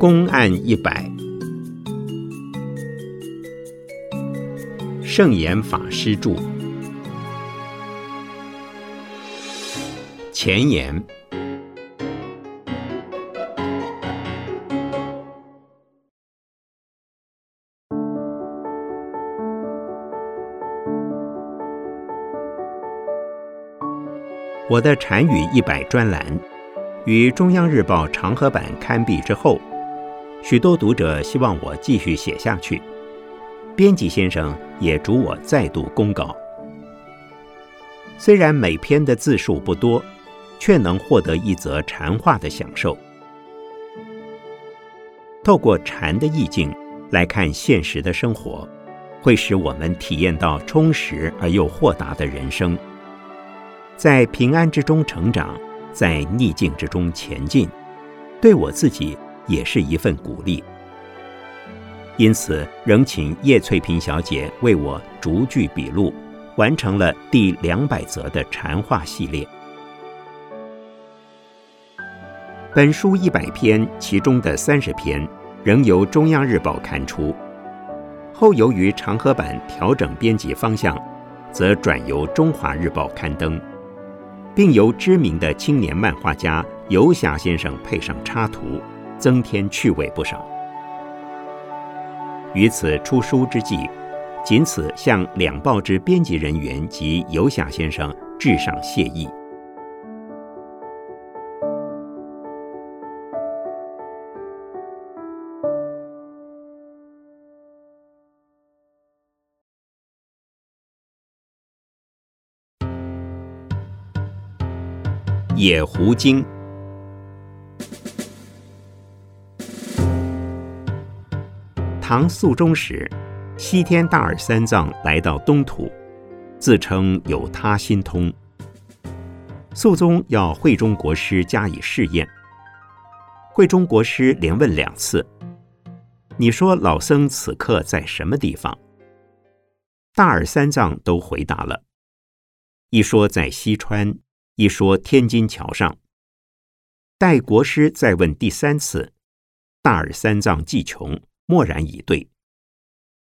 公案一百，圣严法师著。前言：我的禅语一百专栏于中央日报长河版刊毕之后。许多读者希望我继续写下去，编辑先生也嘱我再度公稿。虽然每篇的字数不多，却能获得一则禅话的享受。透过禅的意境来看现实的生活，会使我们体验到充实而又豁达的人生，在平安之中成长，在逆境之中前进。对我自己。也是一份鼓励，因此仍请叶翠萍小姐为我逐句笔录，完成了第两百则的禅话系列。本书一百篇，其中的三十篇仍由中央日报刊出，后由于长河版调整编辑方向，则转由中华日报刊登，并由知名的青年漫画家游侠先生配上插图。增添趣味不少。于此出书之际，仅此向两报之编辑人员及游侠先生致上谢意。野狐精。唐肃宗时，西天大耳三藏来到东土，自称有他心通。肃宗要慧中国师加以试验。慧中国师连问两次：“你说老僧此刻在什么地方？”大耳三藏都回答了，一说在西川，一说天津桥上。待国师再问第三次，大耳三藏既穷。默然以对。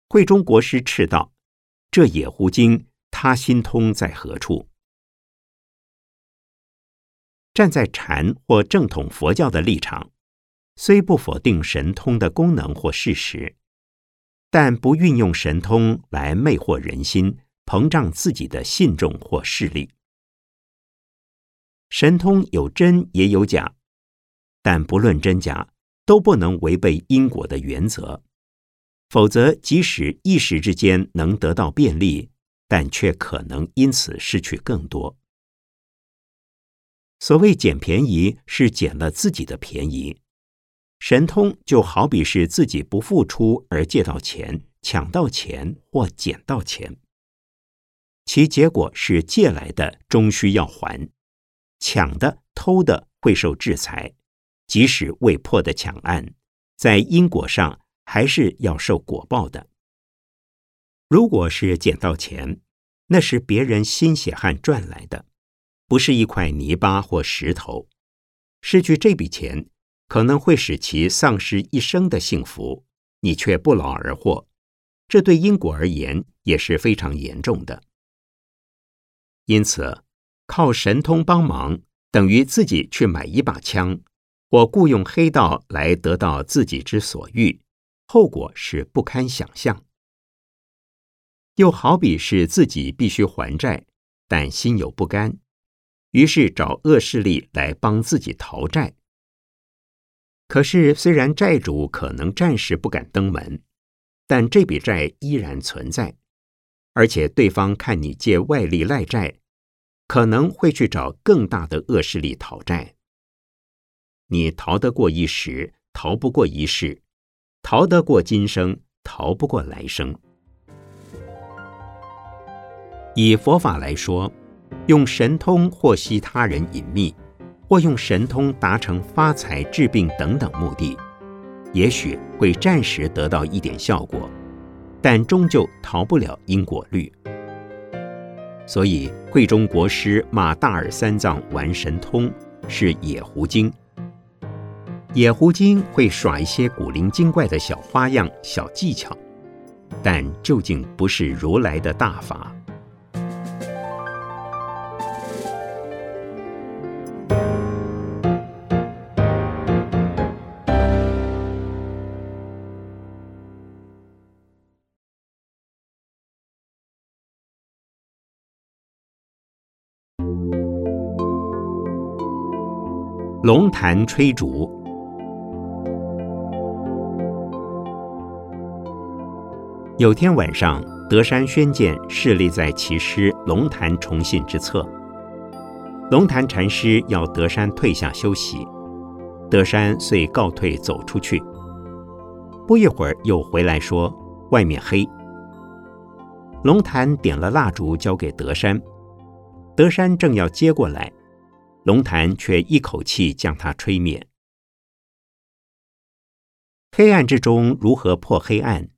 慧中国师斥道：“这野狐精，他心通在何处？”站在禅或正统佛教的立场，虽不否定神通的功能或事实，但不运用神通来魅惑人心、膨胀自己的信众或势力。神通有真也有假，但不论真假。都不能违背因果的原则，否则即使一时之间能得到便利，但却可能因此失去更多。所谓捡便宜，是捡了自己的便宜；神通就好比是自己不付出而借到钱、抢到钱或捡到钱，其结果是借来的终需要还，抢的、偷的会受制裁。即使未破的抢案，在因果上还是要受果报的。如果是捡到钱，那是别人心血汗赚来的，不是一块泥巴或石头。失去这笔钱，可能会使其丧失一生的幸福，你却不劳而获，这对因果而言也是非常严重的。因此，靠神通帮忙，等于自己去买一把枪。我雇佣黑道来得到自己之所欲，后果是不堪想象。又好比是自己必须还债，但心有不甘，于是找恶势力来帮自己逃债。可是虽然债主可能暂时不敢登门，但这笔债依然存在，而且对方看你借外力赖债，可能会去找更大的恶势力讨债。你逃得过一时，逃不过一世；逃得过今生，逃不过来生。以佛法来说，用神通获悉他人隐秘，或用神通达成发财、治病等等目的，也许会暂时得到一点效果，但终究逃不了因果律。所以，慧中国师骂大耳三藏玩神通是野狐精。野狐精会耍一些古灵精怪的小花样、小技巧，但究竟不是如来的大法。龙潭吹竹。有天晚上，德山宣鉴侍立在其师龙潭崇信之侧。龙潭禅师要德山退下休息，德山遂告退走出去。不一会儿又回来说：“外面黑。”龙潭点了蜡烛交给德山，德山正要接过来。龙潭却一口气将它吹灭。黑暗之中如何破黑暗？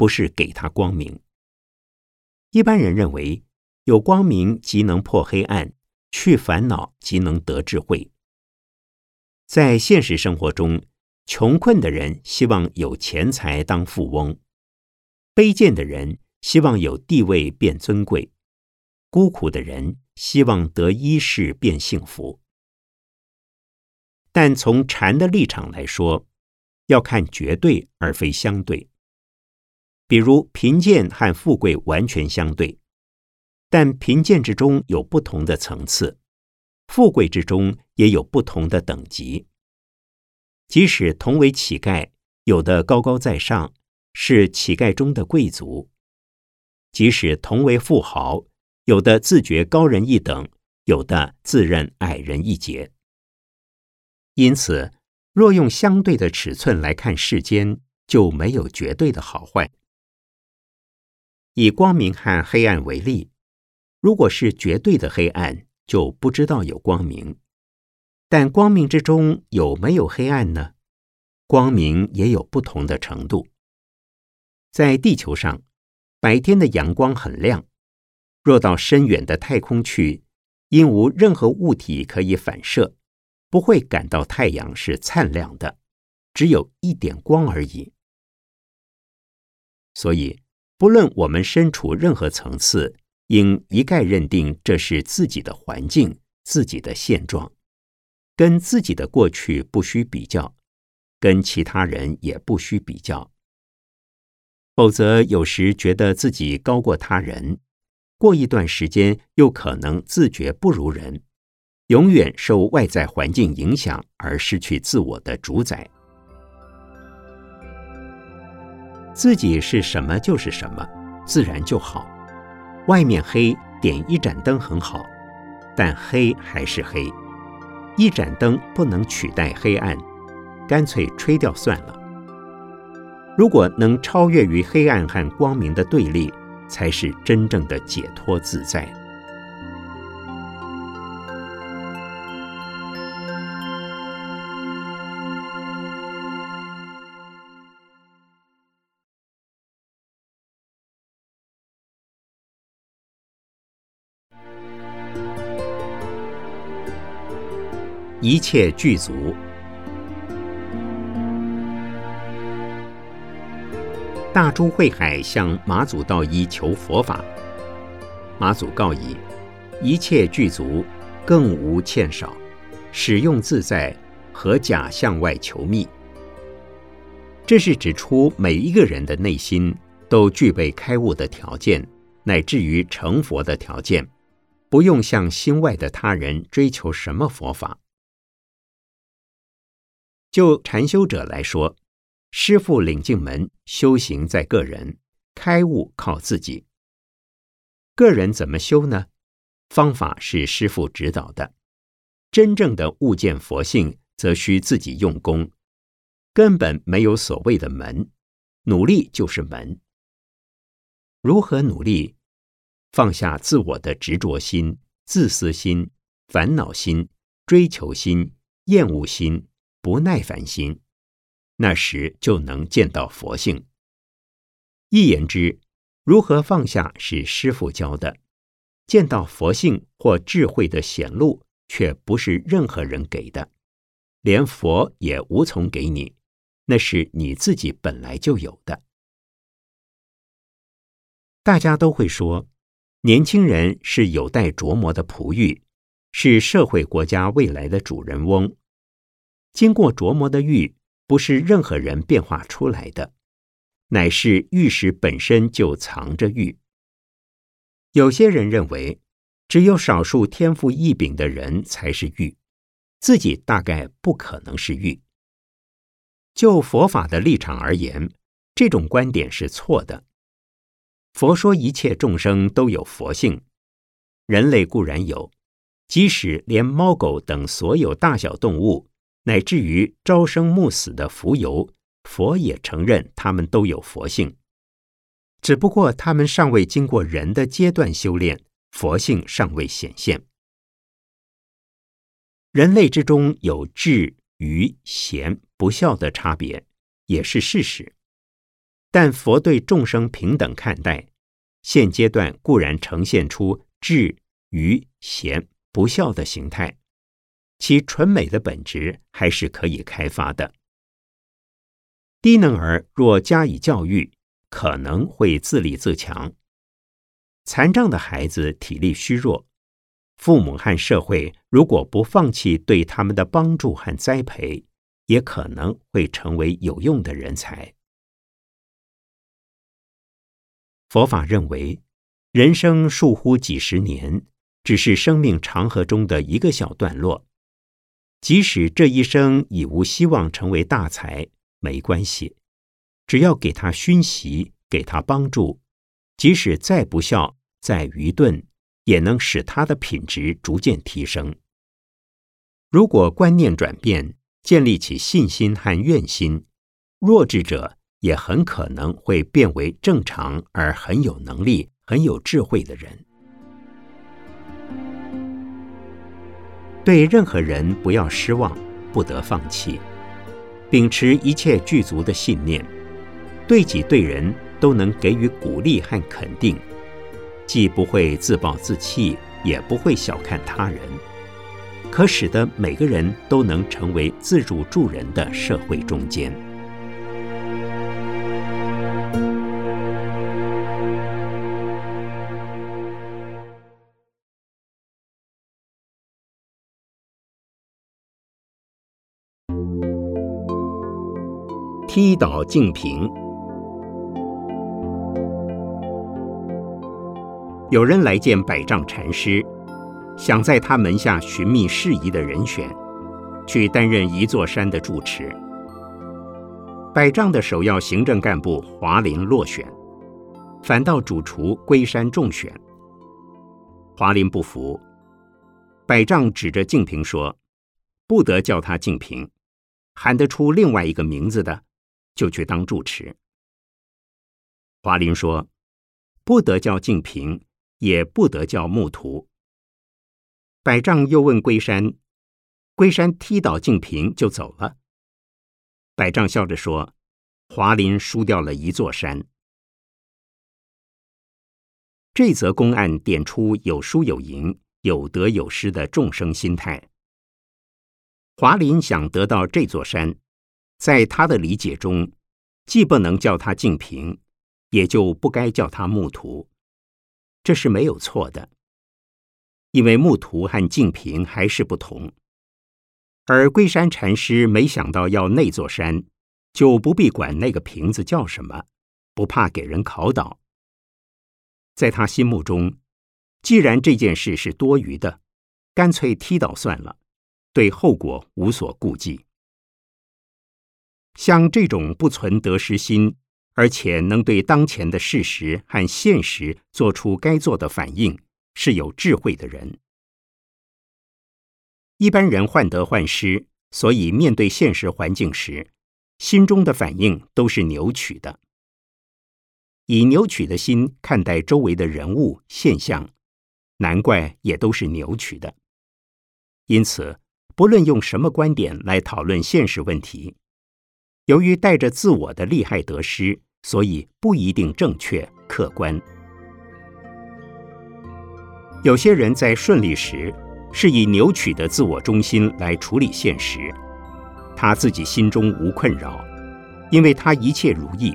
不是给他光明。一般人认为，有光明即能破黑暗，去烦恼即能得智慧。在现实生活中，穷困的人希望有钱财当富翁，卑贱的人希望有地位变尊贵，孤苦的人。希望得一世变幸福，但从禅的立场来说，要看绝对而非相对。比如贫贱和富贵完全相对，但贫贱之中有不同的层次，富贵之中也有不同的等级。即使同为乞丐，有的高高在上，是乞丐中的贵族；即使同为富豪。有的自觉高人一等，有的自认矮人一截。因此，若用相对的尺寸来看世间，就没有绝对的好坏。以光明和黑暗为例，如果是绝对的黑暗，就不知道有光明；但光明之中有没有黑暗呢？光明也有不同的程度。在地球上，白天的阳光很亮。若到深远的太空去，因无任何物体可以反射，不会感到太阳是灿亮的，只有一点光而已。所以，不论我们身处任何层次，应一概认定这是自己的环境、自己的现状，跟自己的过去不需比较，跟其他人也不需比较。否则，有时觉得自己高过他人。过一段时间，又可能自觉不如人，永远受外在环境影响而失去自我的主宰。自己是什么就是什么，自然就好。外面黑，点一盏灯很好，但黑还是黑。一盏灯不能取代黑暗，干脆吹掉算了。如果能超越于黑暗和光明的对立。才是真正的解脱自在。一切具足。大珠慧海向马祖道一求佛法，马祖告以一切具足，更无欠少，使用自在，何假向外求觅？这是指出每一个人的内心都具备开悟的条件，乃至于成佛的条件，不用向心外的他人追求什么佛法。就禅修者来说。师傅领进门，修行在个人，开悟靠自己。个人怎么修呢？方法是师傅指导的。真正的悟见佛性，则需自己用功。根本没有所谓的门，努力就是门。如何努力？放下自我的执着心、自私心、烦恼心、追求心、厌恶心、不耐烦心。那时就能见到佛性。一言之，如何放下是师傅教的；见到佛性或智慧的显露，却不是任何人给的。连佛也无从给你，那是你自己本来就有的。大家都会说，年轻人是有待琢磨的璞玉，是社会国家未来的主人翁。经过琢磨的玉，不是任何人变化出来的，乃是玉石本身就藏着玉。有些人认为，只有少数天赋异禀的人才是玉，自己大概不可能是玉。就佛法的立场而言，这种观点是错的。佛说一切众生都有佛性，人类固然有，即使连猫狗等所有大小动物，乃至于朝生暮死的浮游，佛也承认他们都有佛性，只不过他们尚未经过人的阶段修炼，佛性尚未显现。人类之中有智、愚、贤、不孝的差别，也是事实。但佛对众生平等看待，现阶段固然呈现出智、愚、贤、不孝的形态，其纯美的本质还是可以开发的。低能儿若加以教育，可能会自立自强；残障的孩子体力虚弱，父母和社会如果不放弃对他们的帮助和栽培，也可能会成为有用的人才。佛法认为，人生数乎几十年，只是生命长河中的一个小段落。即使这一生已无希望成为大才，没关系，只要给他熏习，给他帮助，即使再不孝、再愚钝，也能使他的品质逐渐提升。如果观念转变，建立起信心和愿心，弱智者。也很可能会变为正常而很有能力、很有智慧的人。对任何人不要失望，不得放弃，秉持一切具足的信念，对己对人都能给予鼓励和肯定，既不会自暴自弃，也不会小看他人，可使得每个人都能成为自助助人的社会中间。踢倒净瓶。有人来见百丈禅师，想在他门下寻觅适宜的人选，去担任一座山的住持。百丈的首要行政干部华林落选，反倒主厨龟山中选。华林不服，百丈指着净瓶说：“不得叫他净瓶，喊得出另外一个名字的。”就去当住持。华林说：“不得叫净瓶，也不得叫木图。”百丈又问龟山，龟山踢倒净瓶就走了。百丈笑着说：“华林输掉了一座山。”这则公案点出有输有赢、有得有失的众生心态。华林想得到这座山。在他的理解中，既不能叫他净瓶，也就不该叫他木图，这是没有错的。因为木图和净瓶还是不同。而龟山禅师没想到要那座山，就不必管那个瓶子叫什么，不怕给人考倒。在他心目中，既然这件事是多余的，干脆踢倒算了，对后果无所顾忌。像这种不存得失心，而且能对当前的事实和现实做出该做的反应，是有智慧的人。一般人患得患失，所以面对现实环境时，心中的反应都是扭曲的。以扭曲的心看待周围的人物现象，难怪也都是扭曲的。因此，不论用什么观点来讨论现实问题。由于带着自我的利害得失，所以不一定正确客观。有些人在顺利时，是以扭曲的自我中心来处理现实，他自己心中无困扰，因为他一切如意，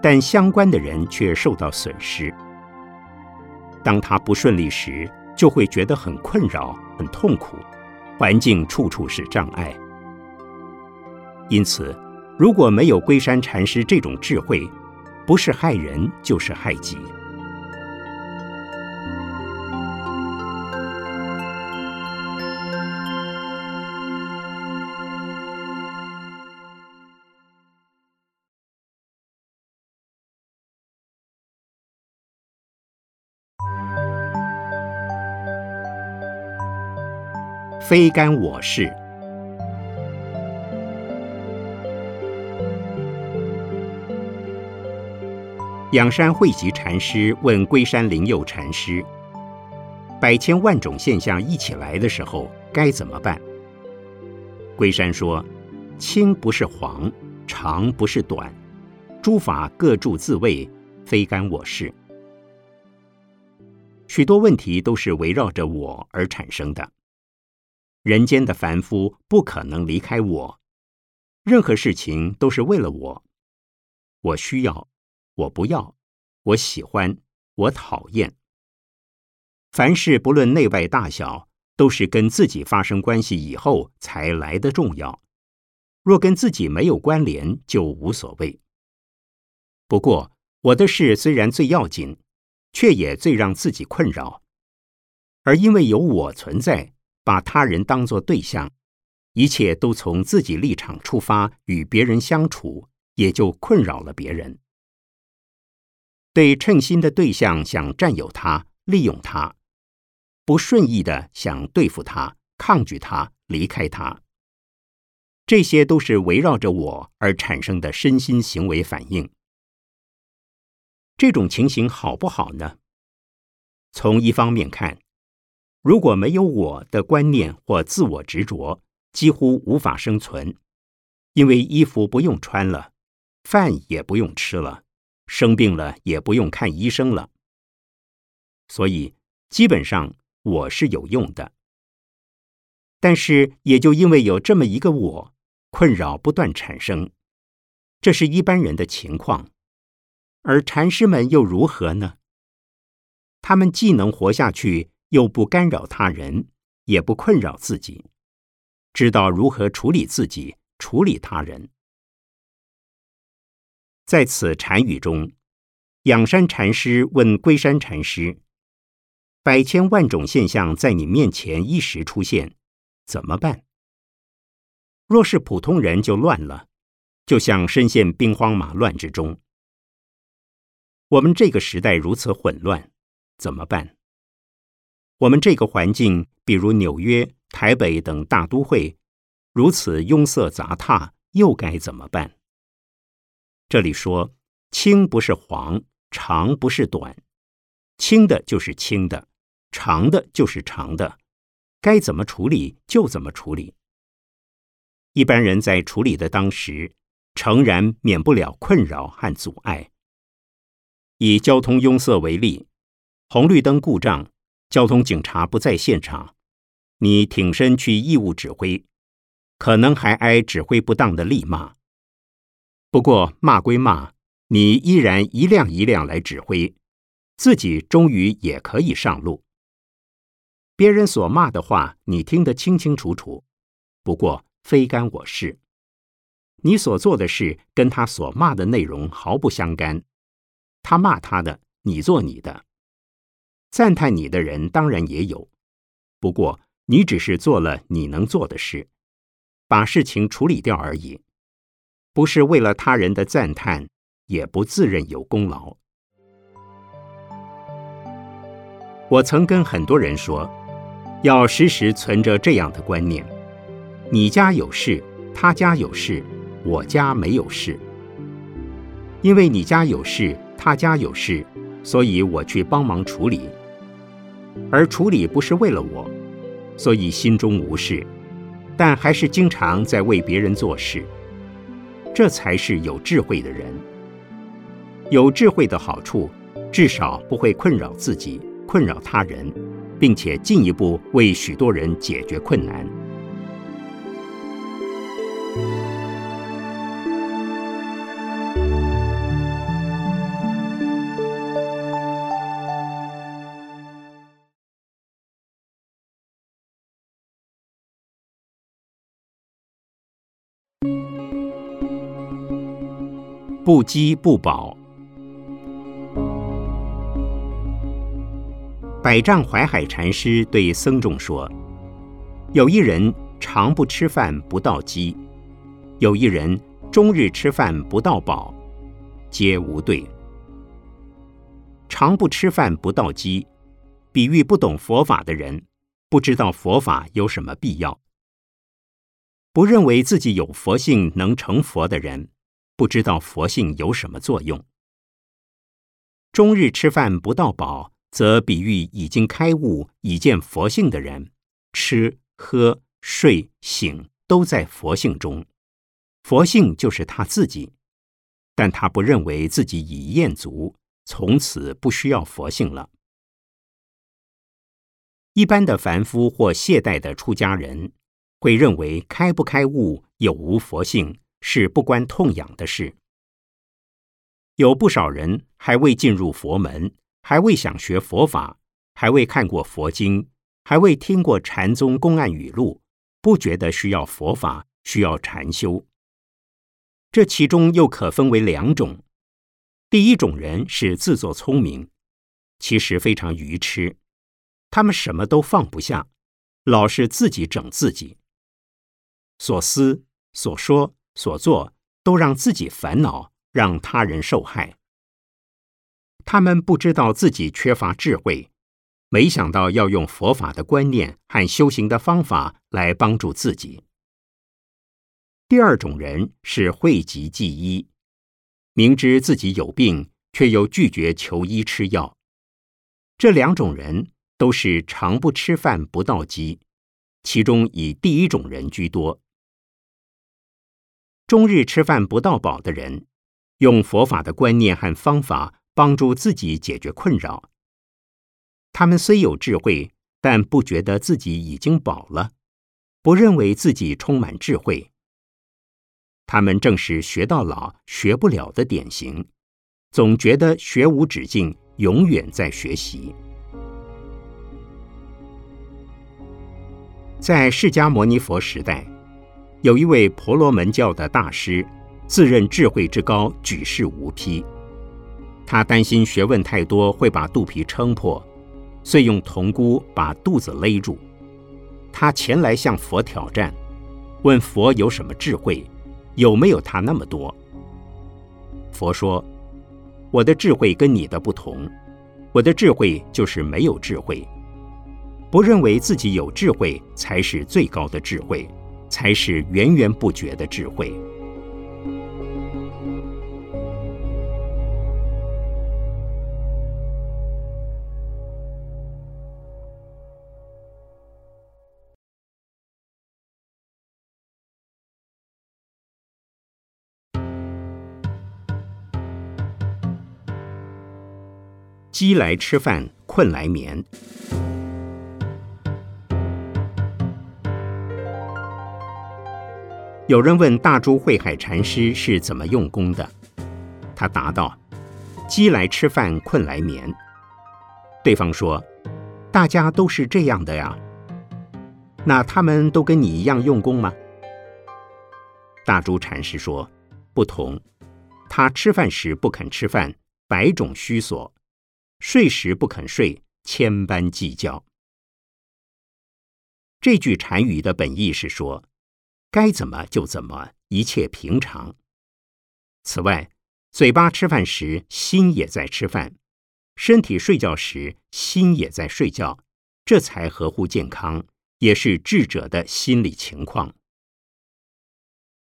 但相关的人却受到损失。当他不顺利时，就会觉得很困扰、很痛苦，环境处处是障碍。因此，如果没有龟山禅师这种智慧，不是害人就是害己。非干我事。仰山慧集禅师问龟山灵佑禅师：“百千万种现象一起来的时候，该怎么办？”龟山说：“清不是黄，长不是短，诸法各住自位，非干我事。许多问题都是围绕着我而产生的。人间的凡夫不可能离开我，任何事情都是为了我，我需要。”我不要，我喜欢，我讨厌。凡事不论内外大小，都是跟自己发生关系以后才来的重要。若跟自己没有关联，就无所谓。不过我的事虽然最要紧，却也最让自己困扰。而因为有我存在，把他人当作对象，一切都从自己立场出发与别人相处，也就困扰了别人。对称心的对象想占有他、利用他，不顺意的想对付他、抗拒他、离开他，这些都是围绕着我而产生的身心行为反应。这种情形好不好呢？从一方面看，如果没有我的观念或自我执着，几乎无法生存，因为衣服不用穿了，饭也不用吃了。生病了也不用看医生了，所以基本上我是有用的。但是也就因为有这么一个我，困扰不断产生，这是一般人的情况。而禅师们又如何呢？他们既能活下去，又不干扰他人，也不困扰自己，知道如何处理自己，处理他人。在此禅语中，仰山禅师问龟山禅师：“百千万种现象在你面前一时出现，怎么办？若是普通人就乱了，就像深陷兵荒马乱之中。我们这个时代如此混乱，怎么办？我们这个环境，比如纽约、台北等大都会，如此拥塞杂沓，又该怎么办？”这里说，轻不是黄，长不是短，轻的就是轻的，长的就是长的，该怎么处理就怎么处理。一般人在处理的当时，诚然免不了困扰和阻碍。以交通拥塞为例，红绿灯故障，交通警察不在现场，你挺身去义务指挥，可能还挨指挥不当的厉骂。不过骂归骂，你依然一辆一辆来指挥，自己终于也可以上路。别人所骂的话，你听得清清楚楚。不过非干我事，你所做的事跟他所骂的内容毫不相干。他骂他的，你做你的。赞叹你的人当然也有，不过你只是做了你能做的事，把事情处理掉而已。不是为了他人的赞叹，也不自认有功劳。我曾跟很多人说，要时时存着这样的观念：你家有事，他家有事，我家没有事。因为你家有事，他家有事，所以我去帮忙处理。而处理不是为了我，所以心中无事，但还是经常在为别人做事。这才是有智慧的人。有智慧的好处，至少不会困扰自己、困扰他人，并且进一步为许多人解决困难。不饥不饱。百丈怀海禅师对僧众说：“有一人常不吃饭不到饥，有一人终日吃饭不到饱，皆无对。常不吃饭不到饥，比喻不懂佛法的人，不知道佛法有什么必要；不认为自己有佛性能成佛的人，不知道佛性有什么作用。终日吃饭不到饱。”则比喻已经开悟、已见佛性的人，吃、喝、睡、醒都在佛性中，佛性就是他自己，但他不认为自己已厌足，从此不需要佛性了。一般的凡夫或懈怠的出家人，会认为开不开悟、有无佛性是不关痛痒的事。有不少人还未进入佛门。还未想学佛法，还未看过佛经，还未听过禅宗公案语录，不觉得需要佛法，需要禅修。这其中又可分为两种：第一种人是自作聪明，其实非常愚痴，他们什么都放不下，老是自己整自己，所思、所说、所做都让自己烦恼，让他人受害。他们不知道自己缺乏智慧，没想到要用佛法的观念和修行的方法来帮助自己。第二种人是讳疾忌医，明知自己有病，却又拒绝求医吃药。这两种人都是常不吃饭不到饥，其中以第一种人居多。终日吃饭不到饱的人，用佛法的观念和方法。帮助自己解决困扰。他们虽有智慧，但不觉得自己已经饱了，不认为自己充满智慧。他们正是学到老学不了的典型，总觉得学无止境，永远在学习。在释迦牟尼佛时代，有一位婆罗门教的大师，自认智慧之高，举世无匹。他担心学问太多会把肚皮撑破，遂用铜箍把肚子勒住。他前来向佛挑战，问佛有什么智慧，有没有他那么多？佛说：“我的智慧跟你的不同，我的智慧就是没有智慧。不认为自己有智慧才是最高的智慧，才是源源不绝的智慧。”饥来吃饭，困来眠。有人问大珠慧海禅师是怎么用功的，他答道：“饥来吃饭，困来眠。”对方说：“大家都是这样的呀，那他们都跟你一样用功吗？”大珠禅师说：“不同，他吃饭时不肯吃饭，百种虚索。”睡时不肯睡，千般计较。这句禅语的本意是说，该怎么就怎么，一切平常。此外，嘴巴吃饭时心也在吃饭，身体睡觉时心也在睡觉，这才合乎健康，也是智者的心理情况。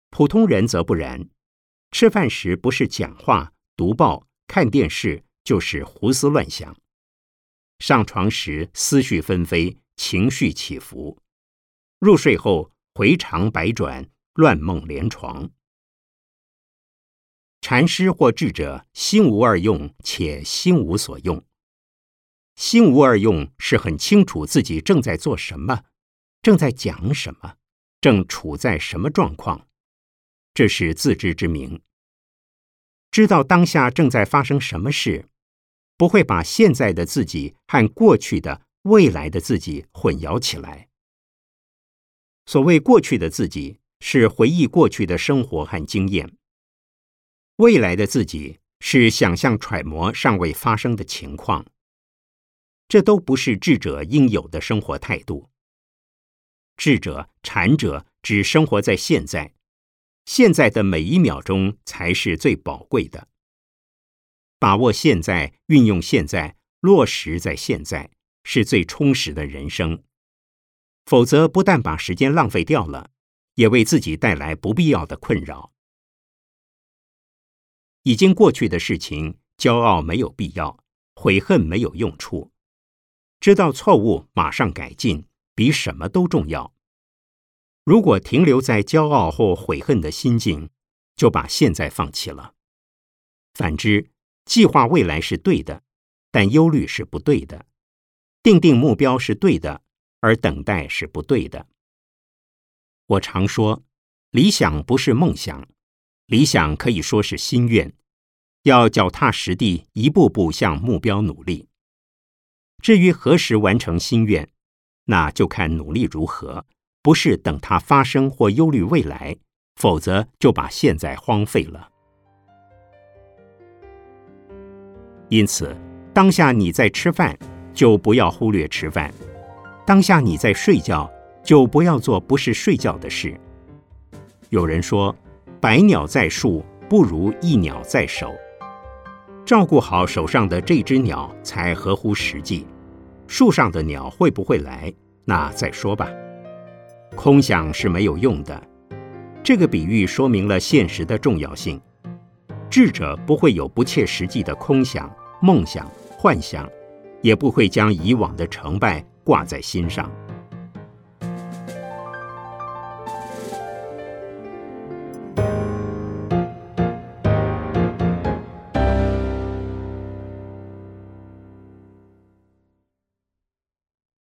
普通人则不然，吃饭时不是讲话、读报、看电视。就是胡思乱想，上床时思绪纷飞，情绪起伏；入睡后回肠百转，乱梦连床。禅师或智者心无二用，且心无所用。心无二用是很清楚自己正在做什么，正在讲什么，正处在什么状况，这是自知之明，知道当下正在发生什么事。不会把现在的自己和过去的、未来的自己混淆起来。所谓过去的自己，是回忆过去的生活和经验；未来的自己是想象揣摩尚未发生的情况，这都不是智者应有的生活态度。智者、禅者只生活在现在，现在的每一秒钟才是最宝贵的。把握现在，运用现在，落实在现在，是最充实的人生。否则，不但把时间浪费掉了，也为自己带来不必要的困扰。已经过去的事情，骄傲没有必要，悔恨没有用处。知道错误，马上改进。比什么都重要。如果停留在骄傲或悔恨的心境，就把现在放弃了。反之，计划未来是对的，但忧虑是不对的；定定目标是对的，而等待是不对的。我常说，理想不是梦想，理想可以说是心愿，要脚踏实地，一步步向目标努力。至于何时完成心愿？那就看努力如何，不是等它发生或忧虑未来，否则就把现在荒废了。因此，当下你在吃饭，就不要忽略吃饭；当下你在睡觉，就不要做不是睡觉的事。有人说，百鸟在树，不如一鸟在手。照顾好手上的这只鸟，才合乎实际。树上的鸟会不会来？那再说吧。空想是没有用的。这个比喻说明了现实的重要性。智者不会有不切实际的空想、梦想、幻想，也不会将以往的成败挂在心上。